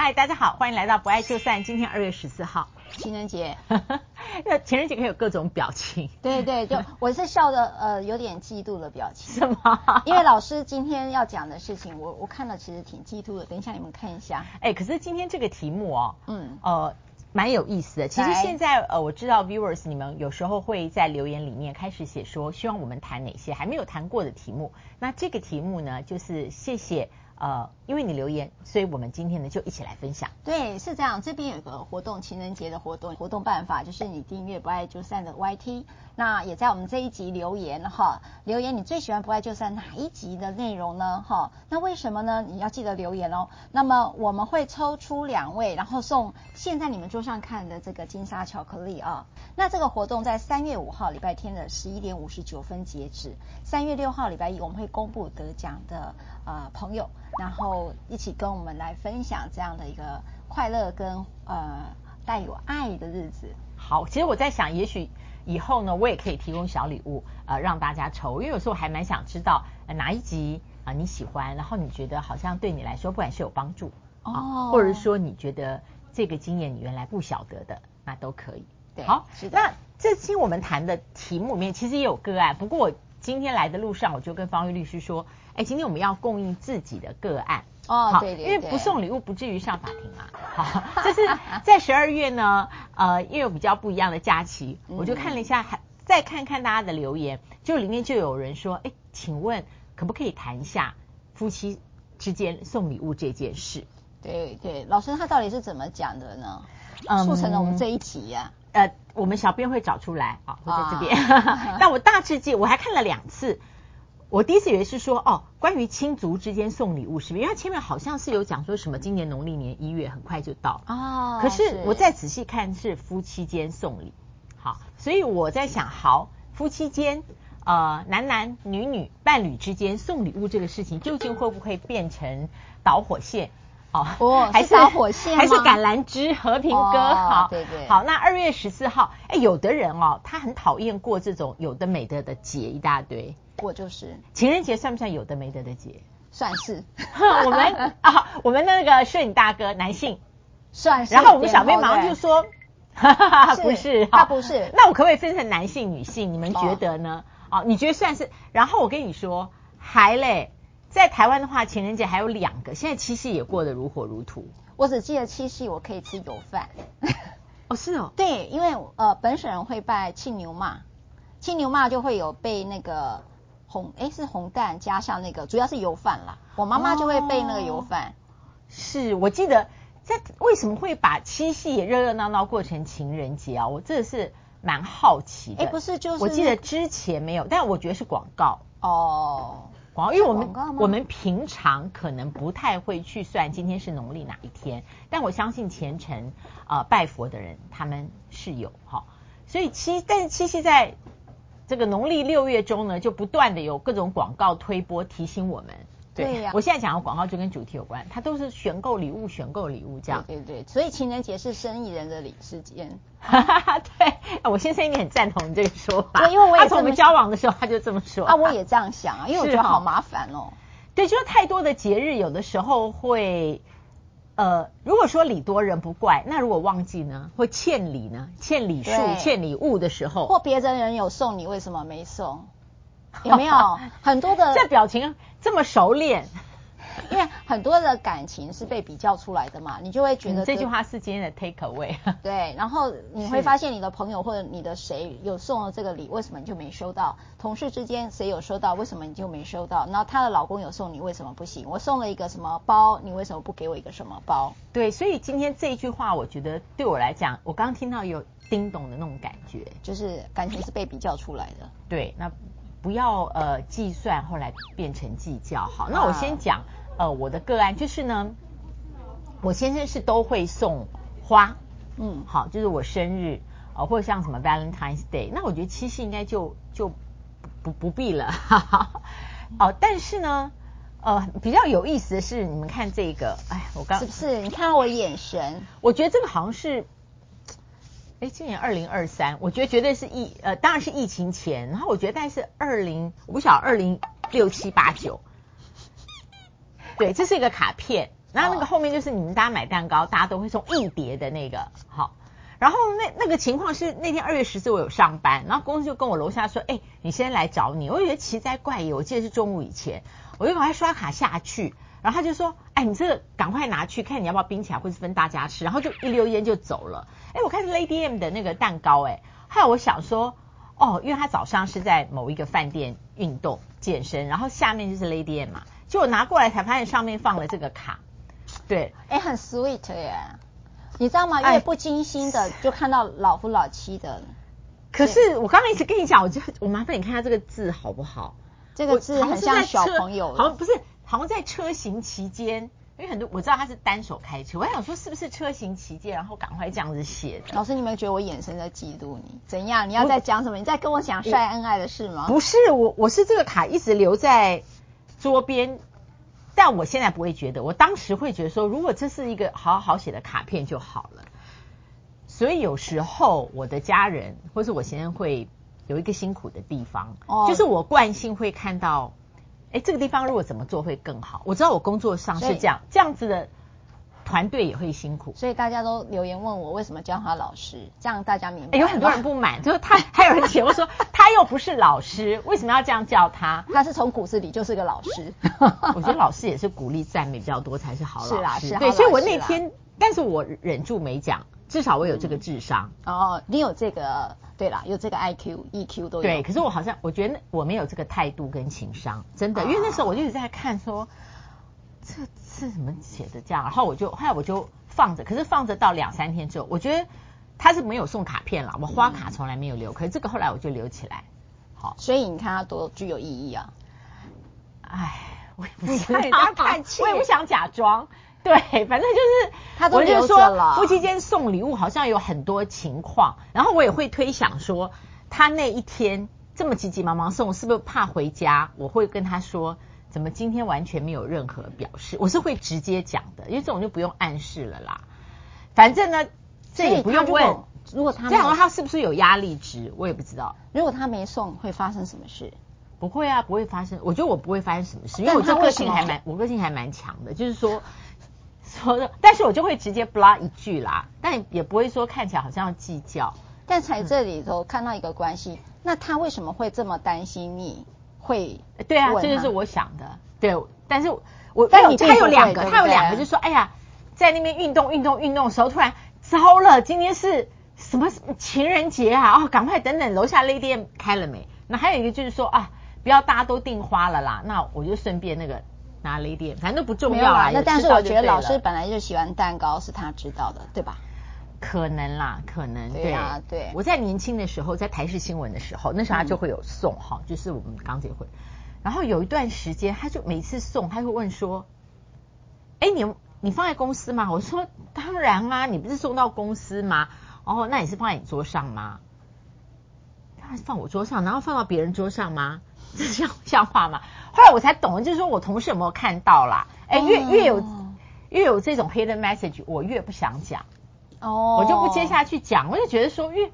嗨，大家好，欢迎来到不爱就散。今天二月十四号，情人节。那 情人节可以有各种表情。对对，就 我是笑的，呃，有点嫉妒的表情。是吗？因为老师今天要讲的事情，我我看了其实挺嫉妒的。等一下你们看一下。哎，可是今天这个题目哦，嗯，呃。蛮有意思的。其实现在呃，我知道 viewers 你们有时候会在留言里面开始写说，希望我们谈哪些还没有谈过的题目。那这个题目呢，就是谢谢。呃，因为你留言，所以我们今天呢就一起来分享。对，是这样。这边有个活动，情人节的活动，活动办法就是你订阅不爱就散的 YT，那也在我们这一集留言哈，留言你最喜欢不爱就散哪一集的内容呢？哈，那为什么呢？你要记得留言哦。那么我们会抽出两位，然后送现在你们桌上看的这个金沙巧克力啊。那这个活动在三月五号礼拜天的十一点五十九分截止，三月六号礼拜一我们会公布得奖的呃朋友。然后一起跟我们来分享这样的一个快乐跟呃带有爱的日子。好，其实我在想，也许以后呢，我也可以提供小礼物呃让大家抽，因为有时候还蛮想知道哪一集啊、呃、你喜欢，然后你觉得好像对你来说不管是有帮助哦、呃，或者说你觉得这个经验你原来不晓得的，那都可以。对，好，是的。那这期我们谈的题目里面其实也有个案，不过我今天来的路上我就跟方玉律师说。哎，今天我们要供应自己的个案哦，对对对，因为不送礼物不至于上法庭嘛。好，就是在十二月呢，呃，因为有比较不一样的假期，我就看了一下，还再看看大家的留言，就里面就有人说，哎，请问可不可以谈一下夫妻之间送礼物这件事？对对，老师他到底是怎么讲的呢？促成了我们这一集呀、啊。呃，我们小编会找出来啊，会在这边。但我大致记，我还看了两次。我第一次以为是说哦，关于亲族之间送礼物是不是？因为他前面好像是有讲说什么今年农历年一月很快就到哦。可是我再仔细看是夫妻间送礼，好，所以我在想，好，夫妻间呃男男女女伴侣之间送礼物这个事情，究竟会不会变成导火线？哦，哦还是导火线还是橄榄枝和平鸽？哦、好，对对。好，那二月十四号，哎，有的人哦，他很讨厌过这种有的没的的节一大堆。我就是情人节算不算有的没得的节？算是。我们啊，我们那个摄影大哥男性算是。然后我们小编马上就说，哈哈哈，不是，他不是。那我可不可以分成男性、女性？你们觉得呢？哦，你觉得算是？然后我跟你说，还嘞，在台湾的话，情人节还有两个，现在七夕也过得如火如荼。我只记得七夕我可以吃油饭。哦，是哦。对，因为呃，本省人会拜庆牛妈，庆牛妈就会有被那个。红哎，是红蛋加上那个，主要是油饭啦。我妈妈就会备那个油饭。哦、是我记得在为什么会把七夕也热热闹闹过成情人节啊？我真的是蛮好奇的。哎，不是，就是我记得之前没有，但我觉得是广告哦。广告，因为我们我们平常可能不太会去算今天是农历哪一天，但我相信虔诚啊、呃、拜佛的人他们是有哈、哦。所以七，但是七夕在。这个农历六月中呢，就不断的有各种广告推播提醒我们。对，呀、啊，我现在讲的广告就跟主题有关，它都是选购礼物、选购礼物这样。对对对，所以情人节是生意人的礼时间。哈哈哈，对，我先生一定很赞同你这个说法。对，因为我也他从我们交往的时候他就这么说。啊，我也这样想啊，因为我觉得好麻烦哦。对，就是太多的节日，有的时候会。呃，如果说礼多人不怪，那如果忘记呢？会欠礼呢？欠礼数、欠礼物的时候，或别的人有送你，为什么没送？有没有很多的？这表情这么熟练。因为很多的感情是被比较出来的嘛，你就会觉得、嗯、这句话是今天的 take away。对，然后你会发现你的朋友或者你的谁有送了这个礼，为什么你就没收到？同事之间谁有收到，为什么你就没收到？然后她的老公有送你，为什么不行？我送了一个什么包，你为什么不给我一个什么包？对，所以今天这一句话，我觉得对我来讲，我刚刚听到有叮咚的那种感觉，就是感情是被比较出来的。对，那不要呃计算，后来变成计较。好，那我先讲。呃，我的个案就是呢，我先生是都会送花，嗯，好，就是我生日，呃，或者像什么 Valentine's Day，那我觉得七夕应该就就不不必了，哈哈。哦，但是呢，呃，比较有意思的是，你们看这个，哎，我刚是不是？你看我眼神，我觉得这个好像是，哎，今年二零二三，我觉得绝对是疫，呃，当然是疫情前，然后我觉得大概是二零，我不晓得二零六七八九。对，这是一个卡片，然后那个后面就是你们大家买蛋糕，大家都会送一叠的那个，好。然后那那个情况是那天二月十四我有上班，然后公司就跟我楼下说，哎，你先来找你。我觉得奇哉怪异，我记得是中午以前，我就赶快刷卡下去，然后他就说，哎，你这个赶快拿去看你要不要冰起来，或是分大家吃，然后就一溜烟就走了。哎，我看是 Lady M 的那个蛋糕，哎，后来我想说，哦，因为他早上是在某一个饭店运动健身，然后下面就是 Lady M 嘛，就我拿过来才发现上面放了这个卡，对，哎，很 sweet 耶。你知道吗？越不经心的就看到老夫老妻的。可是我刚刚一直跟你讲，我就我麻烦你看下这个字好不好？这个字很像小朋友，好像不是，好像在车行期间，因为很多我知道他是单手开车，我还想说是不是车行期间，然后赶快这样子写的。老师，你没有觉得我眼神在嫉妒你？怎样？你要在讲什么？你在跟我讲晒恩爱的事吗？不是，我我是这个卡一直留在桌边。但我现在不会觉得，我当时会觉得说，如果这是一个好好写的卡片就好了。所以有时候我的家人或是我先生会有一个辛苦的地方，哦，就是我惯性会看到，哎，这个地方如果怎么做会更好。我知道我工作上是这样，这样子的。团队也会辛苦，所以大家都留言问我为什么叫他老师，这样大家明白。有很多人不满，就是他还有人写我说他又不是老师，为什么要这样叫他？他是从骨子里就是个老师。我觉得老师也是鼓励赞美比较多才是好老师。是啦，是。对，所以我那天，但是我忍住没讲，至少我有这个智商。嗯、哦，你有这个，对啦，有这个 IQ、EQ 都有。对，可是我好像我觉得我没有这个态度跟情商，真的，因为那时候我就一直在看说这。是怎么写的这样？然后我就后来我就放着，可是放着到两三天之后，我觉得他是没有送卡片了，我花卡从来没有留，可是这个后来我就留起来。好，所以你看它多具有意义啊！哎，我也不知道，我也不想假装。对，反正就是他都留着了。夫妻间送礼物好像有很多情况，然后我也会推想说，他那一天这么急急忙忙送，是不是怕回家？我会跟他说。怎么今天完全没有任何表示？我是会直接讲的，因为这种就不用暗示了啦。反正呢，这也不用问。如果他这样，他是不是有压力值？我也不知道。如果他没送，会发生什么事？不会啊，不会发生。我觉得我不会发生什么事，因为我这个性还蛮，我个性还蛮强的。就是说，说的，但是我就会直接 block 一句啦，但也不会说看起来好像要计较。但在这里头看到一个关系，嗯、那他为什么会这么担心你？会，对啊，这就是我想的。对，但是我，但你他有两个，他有两个，就是说，哎呀，在那边运动运动运动的时候，突然糟了，今天是什么情人节啊？哦，赶快等等，楼下 Lady M 开了没？那还有一个就是说啊，不要大家都订花了啦，那我就顺便那个拿 Lady M，反正都不重要啦。那但是我觉得老师本来就喜欢蛋糕，是他知道的，对吧？可能啦，可能对啊，对。我在年轻的时候，在台视新闻的时候，那时候他就会有送哈、嗯，就是我们刚结婚，然后有一段时间，他就每次送，他会问说：“哎，你你放在公司吗？”我说：“当然啊，你不是送到公司吗？哦，那你是放在你桌上吗？他是放我桌上，然后放到别人桌上吗？这像像话吗？”后来我才懂了，就是说我同事有没有看到啦？哎，越越有越有这种 hidden message，我越不想讲。哦、oh，我就不接下去讲，我就觉得说，因为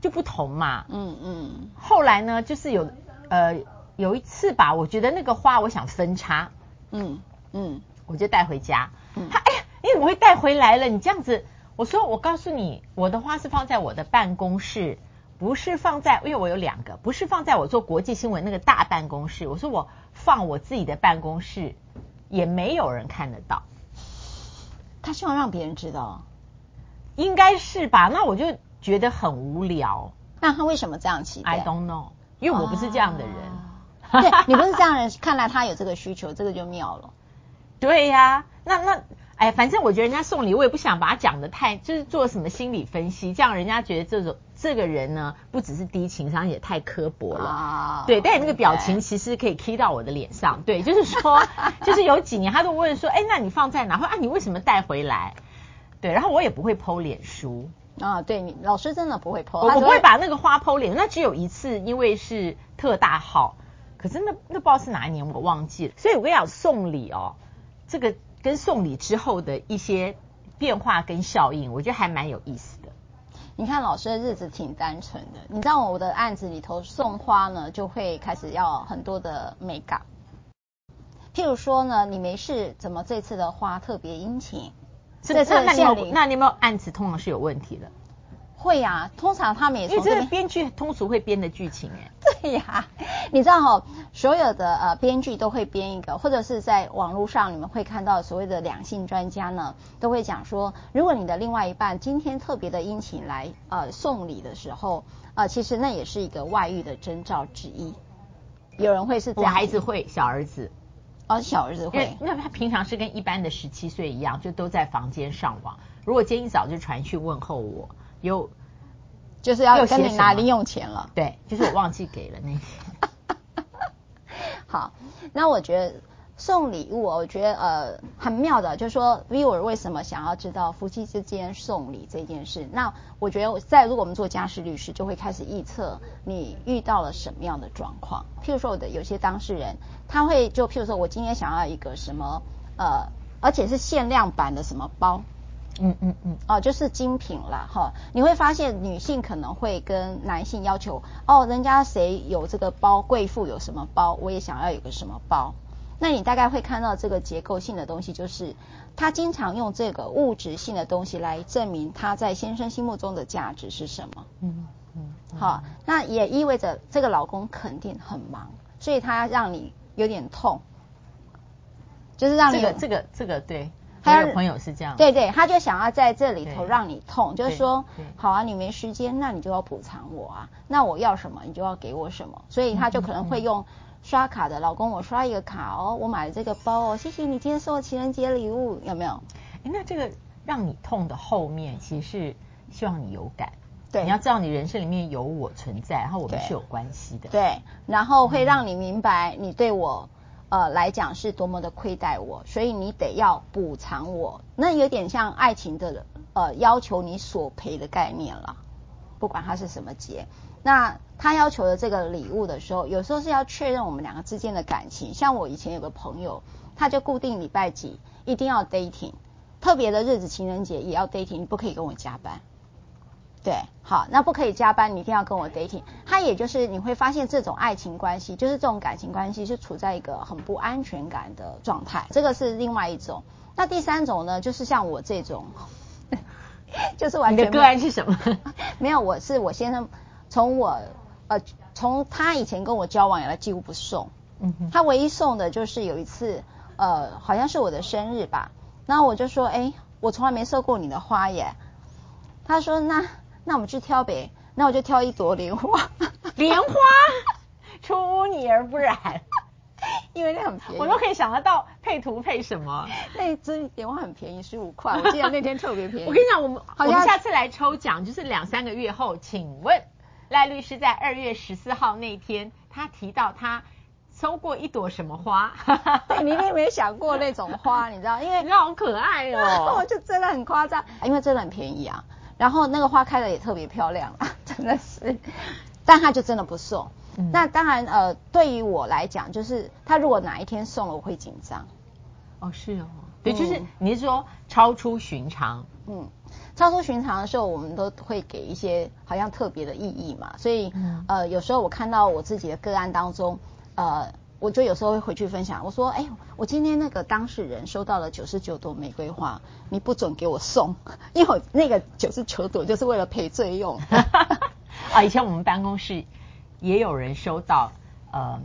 就不同嘛。嗯嗯。后来呢，就是有呃有一次吧，我觉得那个花我想分叉，嗯嗯，我就带回家。嗯。他哎呀，你怎么会带回来了？你这样子，我说我告诉你，我的花是放在我的办公室，不是放在，因为我有两个，不是放在我做国际新闻那个大办公室。我说我放我自己的办公室，也没有人看得到。他希望让别人知道。应该是吧，那我就觉得很无聊。那他为什么这样期待？I don't know，因为我不是这样的人。啊、对，你不是这样的人，看来他有这个需求，这个就妙了。对呀、啊，那那哎，反正我觉得人家送礼，我也不想把它讲的太，就是做什么心理分析，这样人家觉得这种这个人呢，不只是低情商，也太刻薄了。啊、对，但你那个表情其实可以 key 到我的脸上。对，就是说，就是有几年他都问说，哎，那你放在哪？或啊，你为什么带回来？对，然后我也不会 po 脸书啊，对你老师真的不会 po，我不会把那个花 po 脸，那只有一次，因为是特大号，可是那那不知道是哪一年我忘记了，所以我跟你讲送礼哦，这个跟送礼之后的一些变化跟效应，我觉得还蛮有意思的。你看老师的日子挺单纯的，你知道我的案子里头送花呢，就会开始要很多的美感。譬如说呢，你没事，怎么这次的花特别殷勤？这个那你有那你有没有案子通常是有问题的？会呀、啊，通常他们也从这个编剧通俗会编的剧情哎。对呀、啊，你知道哈、哦，所有的呃编剧都会编一个，或者是在网络上你们会看到所谓的两性专家呢，都会讲说，如果你的另外一半今天特别的殷勤来呃送礼的时候，呃其实那也是一个外遇的征兆之一。有人会是这样，我孩子会，小儿子，哦小儿子会，那他平常是跟一般的十七岁一样，就都在房间上网。如果今天一早就传讯问候我。有，就是要跟你拿零用钱了。对，就是我忘记给了那天。好，那我觉得送礼物，我觉得呃很妙的，就是说 viewer 为什么想要知道夫妻之间送礼这件事？那我觉得在如果我们做家事律师，就会开始预测你遇到了什么样的状况。譬如说，我的有些当事人，他会就譬如说我今天想要一个什么呃，而且是限量版的什么包。嗯嗯嗯，哦，就是精品啦哈。你会发现女性可能会跟男性要求，哦，人家谁有这个包，贵妇有什么包，我也想要有个什么包。那你大概会看到这个结构性的东西，就是他经常用这个物质性的东西来证明他在先生心目中的价值是什么。嗯嗯，好，那也意味着这个老公肯定很忙，所以他让你有点痛，就是让你这个这个这个对。还有朋友是这样，对对，他就想要在这里头让你痛，就是说，好啊，你没时间，那你就要补偿我啊，那我要什么，你就要给我什么，所以他就可能会用刷卡的，老公，我刷一个卡哦，我买了这个包哦，谢谢你今天送我情人节礼物，有没有？哎，那这个让你痛的后面，其实是希望你有感，对，你要知道你人生里面有我存在，然后我们是有关系的，对，然后会让你明白你对我。呃，来讲是多么的亏待我，所以你得要补偿我，那有点像爱情的呃要求你索赔的概念了，不管它是什么节。那他要求的这个礼物的时候，有时候是要确认我们两个之间的感情。像我以前有个朋友，他就固定礼拜几一定要 dating，特别的日子情人节也要 dating，你不可以跟我加班。对，好，那不可以加班，你一定要跟我 dating。他也就是你会发现，这种爱情关系，就是这种感情关系，是处在一个很不安全感的状态。这个是另外一种。那第三种呢，就是像我这种，就是完全。你的个案是什么？没有，我是我先生，从我呃，从他以前跟我交往以来，几乎不送。嗯哼。他唯一送的就是有一次，呃，好像是我的生日吧。然后我就说，哎，我从来没收过你的花耶。他说，那。那我们去挑呗，那我就挑一朵莲花。莲花，出污泥而不染，因为那很便宜。我都可以想得到配图配什么。那一支莲花很便宜，十五块。我记得那天特别便宜。我跟你讲，我们好像我们下次来抽奖，就是两三个月后，请问赖律师在二月十四号那天，他提到他收过一朵什么花？对，你有没有想过那种花？你知道，因为你好可爱哦，就真的很夸张，因为真的很便宜啊。然后那个花开的也特别漂亮，真的是，但他就真的不送。嗯、那当然，呃，对于我来讲，就是他如果哪一天送了，我会紧张。哦，是哦，对，就是你是说超出寻常？嗯，超出寻常的时候，我们都会给一些好像特别的意义嘛。所以，嗯、呃，有时候我看到我自己的个案当中，呃。我就有时候会回去分享，我说：“哎，我今天那个当事人收到了九十九朵玫瑰花，你不准给我送，因为我那个九十九朵就是为了赔罪用。”啊，以前我们办公室也有人收到，呃，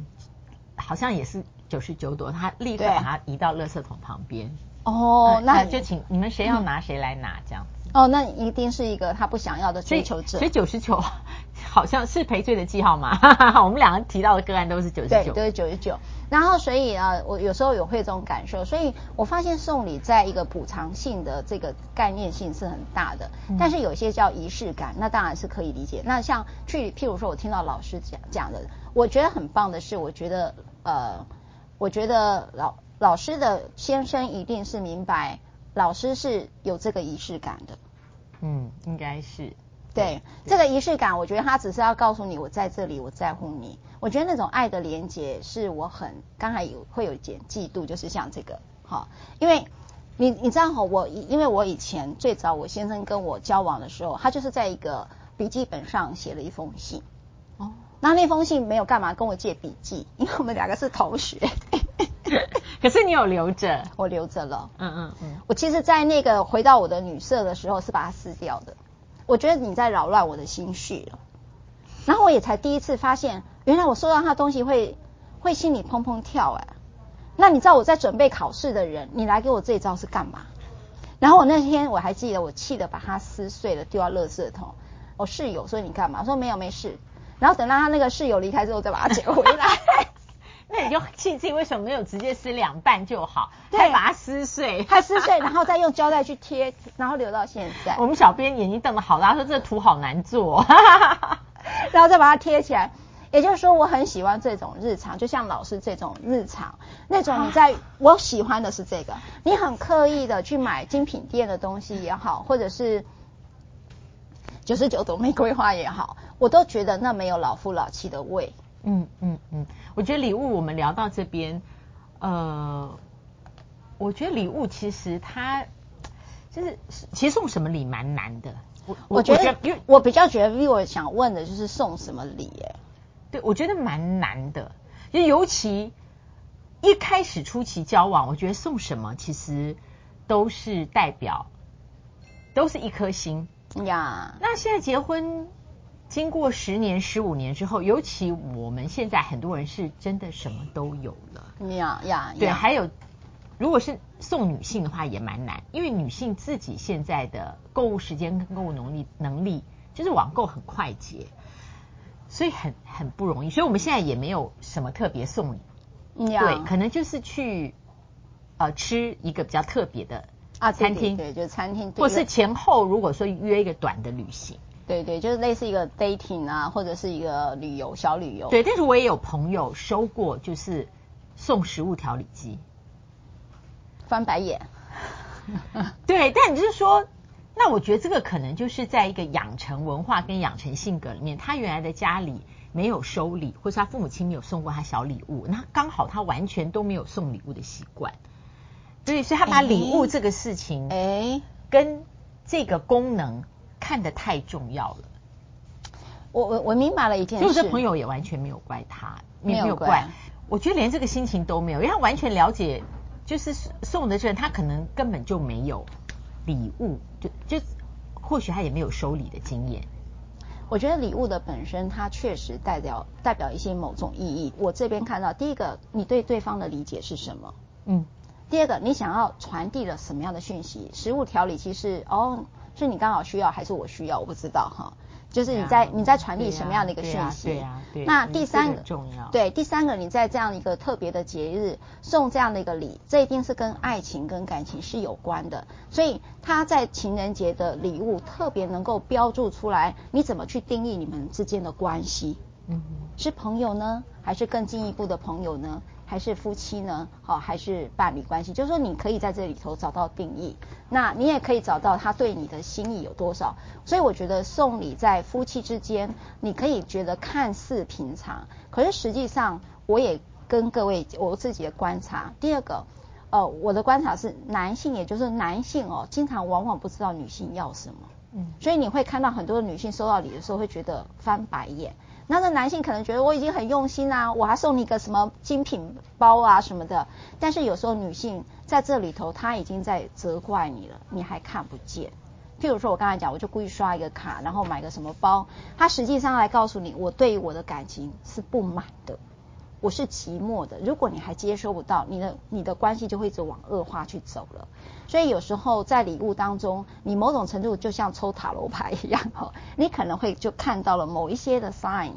好像也是九十九朵，他立刻把它移到垃圾桶旁边。哦，呃、那就请你们谁要拿谁来拿这样子。哦，那一定是一个他不想要的追求者。所以九十九。好像是赔罪的记号嘛？我们两个提到的个案都是九十九，对，都是九十九。然后所以啊，我有时候有会这种感受，所以我发现送礼在一个补偿性的这个概念性是很大的，嗯、但是有些叫仪式感，那当然是可以理解。那像去譬如说，我听到老师讲讲的，我觉得很棒的是，我觉得呃，我觉得老老师的先生一定是明白，老师是有这个仪式感的。嗯，应该是。对，对这个仪式感，我觉得他只是要告诉你，我在这里，我在乎你。我觉得那种爱的连结是我很刚才有会有一点嫉妒，就是像这个，哈，因为你你知道哈，我因为我以前最早我先生跟我交往的时候，他就是在一个笔记本上写了一封信，哦，那那封信没有干嘛跟我借笔记，因为我们两个是同学。可是你有留着，我留着了。嗯嗯嗯。我其实，在那个回到我的女色的时候，是把它撕掉的。我觉得你在扰乱我的心绪了。然后我也才第一次发现，原来我收到他东西会会心里砰砰跳哎。那你知道我在准备考试的人，你来给我这一招是干嘛？然后我那天我还记得，我气得把它撕碎了，丢到垃圾桶。我室友说你干嘛？我说没有没事。然后等到他那个室友离开之后，再把它捡回来。那你就庆幸为什么没有直接撕两半就好，还，把它撕碎，它撕碎，然后再用胶带去贴，然后留到现在。我们小编眼睛瞪得好大，说这个图好难做，然后再把它贴起来。也就是说，我很喜欢这种日常，就像老师这种日常，那种你在我喜欢的是这个，你很刻意的去买精品店的东西也好，或者是九十九朵玫瑰花也好，我都觉得那没有老夫老妻的味。嗯嗯嗯，我觉得礼物我们聊到这边，呃，我觉得礼物其实它就是其实送什么礼蛮难的。我我觉得，因为我比较觉得，因为我想问的就是送什么礼，哎，对，我觉得蛮难的，就尤其一开始初期交往，我觉得送什么其实都是代表，都是一颗心呀。那现在结婚。经过十年、十五年之后，尤其我们现在很多人是真的什么都有了。呀呀，对，还有，如果是送女性的话也蛮难，因为女性自己现在的购物时间跟购物能力能力，就是网购很快捷，所以很很不容易。所以我们现在也没有什么特别送礼，对，可能就是去呃吃一个比较特别的啊餐厅，对，就餐厅，或是前后如果说约一个短的旅行。对对，就是类似一个 dating 啊，或者是一个旅游小旅游。对，但是我也有朋友收过，就是送食物调理机，翻白眼。对，但你就是说，那我觉得这个可能就是在一个养成文化跟养成性格里面，他原来的家里没有收礼，或是他父母亲没有送过他小礼物，那刚好他完全都没有送礼物的习惯。对，所以他把礼物这个事情，哎，跟这个功能。看得太重要了，我我我明白了一件事，就是朋友也完全没有怪他，没有怪，我觉得连这个心情都没有，因为他完全了解，就是送的这人他可能根本就没有礼物，就就或许他也没有收礼的经验。我觉得礼物的本身，它确实代表代表一些某种意义。我这边看到，第一个，你对对方的理解是什么？嗯，第二个，你想要传递了什么样的讯息？食物调理其实哦。是你刚好需要还是我需要？我不知道哈。就是你在你在传递什么样的一个讯息？对呀，对。那第三个重要。对，第三个你在这样一个特别的节日送这样的一个礼，这一定是跟爱情跟感情是有关的。所以他在情人节的礼物特别能够标注出来，你怎么去定义你们之间的关系？嗯，是朋友呢，还是更进一步的朋友呢？还是夫妻呢？好，还是伴侣关系？就是说，你可以在这里头找到定义，那你也可以找到他对你的心意有多少。所以，我觉得送礼在夫妻之间，你可以觉得看似平常，可是实际上，我也跟各位我自己的观察。第二个，呃，我的观察是，男性也就是男性哦，经常往往不知道女性要什么，嗯，所以你会看到很多女性收到礼的时候会觉得翻白眼。那个男性可能觉得我已经很用心啦，我还送你个什么精品包啊什么的。但是有时候女性在这里头，她已经在责怪你了，你还看不见。譬如说我刚才讲，我就故意刷一个卡，然后买个什么包，她实际上来告诉你，我对于我的感情是不满的，我是寂寞的。如果你还接收不到，你的你的关系就会一直往恶化去走了。所以有时候在礼物当中，你某种程度就像抽塔罗牌一样哈，你可能会就看到了某一些的 sign，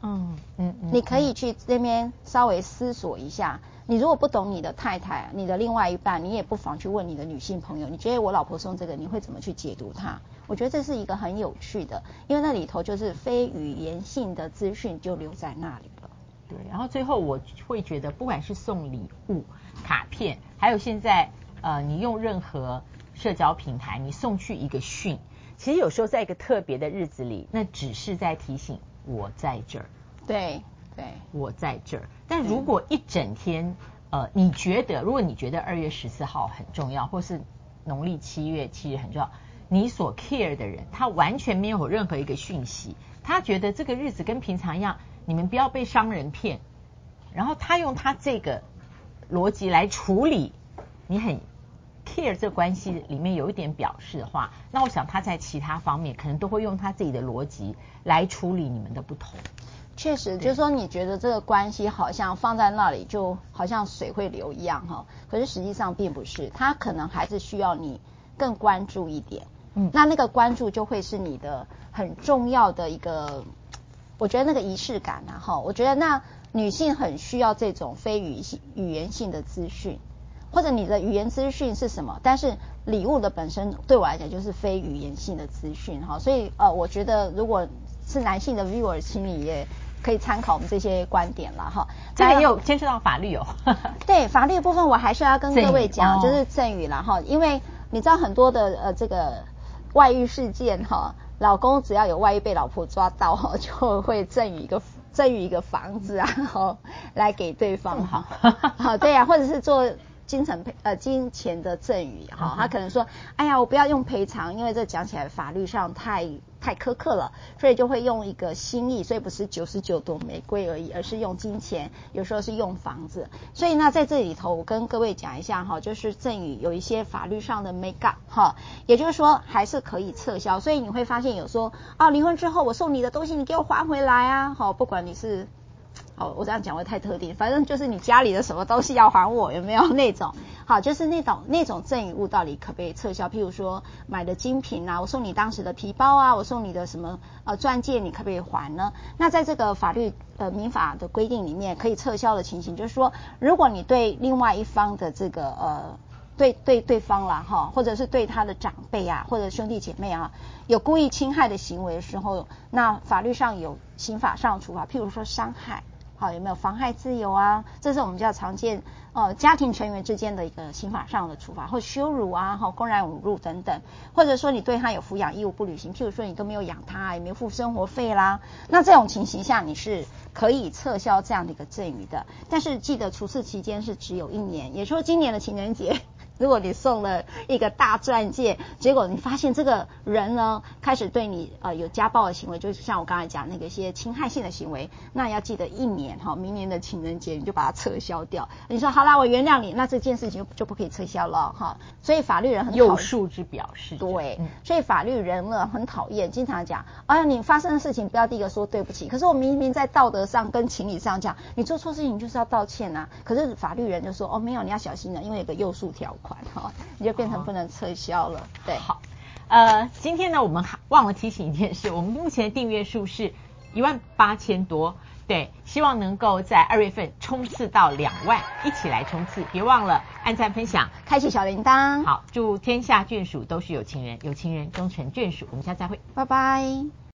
嗯嗯嗯，你可以去那边稍微思索一下。你如果不懂你的太太，你的另外一半，你也不妨去问你的女性朋友，你觉得我老婆送这个，你会怎么去解读它？我觉得这是一个很有趣的，因为那里头就是非语言性的资讯就留在那里了。对，然后最后我会觉得，不管是送礼物、卡片，还有现在。呃，你用任何社交平台，你送去一个讯，其实有时候在一个特别的日子里，那只是在提醒我在这儿。对对，我在这儿。但如果一整天，呃，你觉得，如果你觉得二月十四号很重要，或是农历七月七日很重要，你所 care 的人，他完全没有任何一个讯息，他觉得这个日子跟平常一样，你们不要被商人骗，然后他用他这个。逻辑来处理，你很 care 这关系里面有一点表示的话，那我想他在其他方面可能都会用他自己的逻辑来处理你们的不同。确实，就是说你觉得这个关系好像放在那里，就好像水会流一样哈。可是实际上并不是，他可能还是需要你更关注一点。嗯，那那个关注就会是你的很重要的一个，我觉得那个仪式感啊哈。我觉得那女性很需要这种非语性语言性的资讯，或者你的语言资讯是什么？但是礼物的本身对我来讲就是非语言性的资讯哈。所以呃，我觉得如果是男性的 viewer，请你也。可以参考我们这些观点了哈，这个也有牵涉到法律哦。对，法律的部分我还是要跟各位讲，就是赠与了哈，因为你知道很多的呃这个外遇事件哈，老公只要有万一被老婆抓到哈，就会赠予一个赠予一个房子啊，哈，来给对方哈，好对呀，或者是做。精神赔呃金钱的赠与哈，他可能说，哎呀，我不要用赔偿，因为这讲起来法律上太太苛刻了，所以就会用一个心意，所以不是九十九朵玫瑰而已，而是用金钱，有时候是用房子。所以那，在这里头，我跟各位讲一下哈，就是赠与有一些法律上的 make up 哈，也就是说还是可以撤销。所以你会发现有说，啊，离婚之后我送你的东西你给我还回来啊，好，不管你是。哦，我这样讲会太特定，反正就是你家里的什么东西要还我，有没有 那种？好，就是那种那种赠与物到底可不可以撤销？譬如说买的精品啊，我送你当时的皮包啊，我送你的什么呃钻戒，你可不可以还呢？那在这个法律呃民法的规定里面，可以撤销的情形，就是说，如果你对另外一方的这个呃对对对方啦哈，或者是对他的长辈啊，或者兄弟姐妹啊，有故意侵害的行为的时候，那法律上有刑法上处罚，譬如说伤害。好，有没有妨害自由啊？这是我们比较常见，呃，家庭成员之间的一个刑法上的处罚，或羞辱啊，哈，公然侮辱等等，或者说你对他有抚养义务不履行，譬如说你都没有养他，也没有付生活费啦，那这种情形下你是可以撤销这样的一个赠与的，但是记得处置期间是只有一年，也就是说今年的情人节。如果你送了一个大钻戒，结果你发现这个人呢，开始对你呃有家暴的行为，就像我刚才讲那个一些侵害性的行为，那要记得一年哈，明年的情人节你就把它撤销掉。你说好啦，我原谅你，那这件事情就就不可以撤销了哈。所以法律人很讨厌有数之表示，对，所以法律人呢很讨厌，经常讲，哎呀，你发生的事情不要第一个说对不起，可是我明明在道德上跟情理上讲，你做错事情就是要道歉呐、啊。可是法律人就说哦没有，你要小心了，因为有个诱诉条款。好，你就变成不能撤销了。对，好，呃，今天呢，我们还忘了提醒一件事，我们目前的订阅数是一万八千多，对，希望能够在二月份冲刺到两万，一起来冲刺，别忘了按赞、分享、开启小铃铛。好，祝天下眷属都是有情人，有情人终成眷属。我们下次再会，拜拜。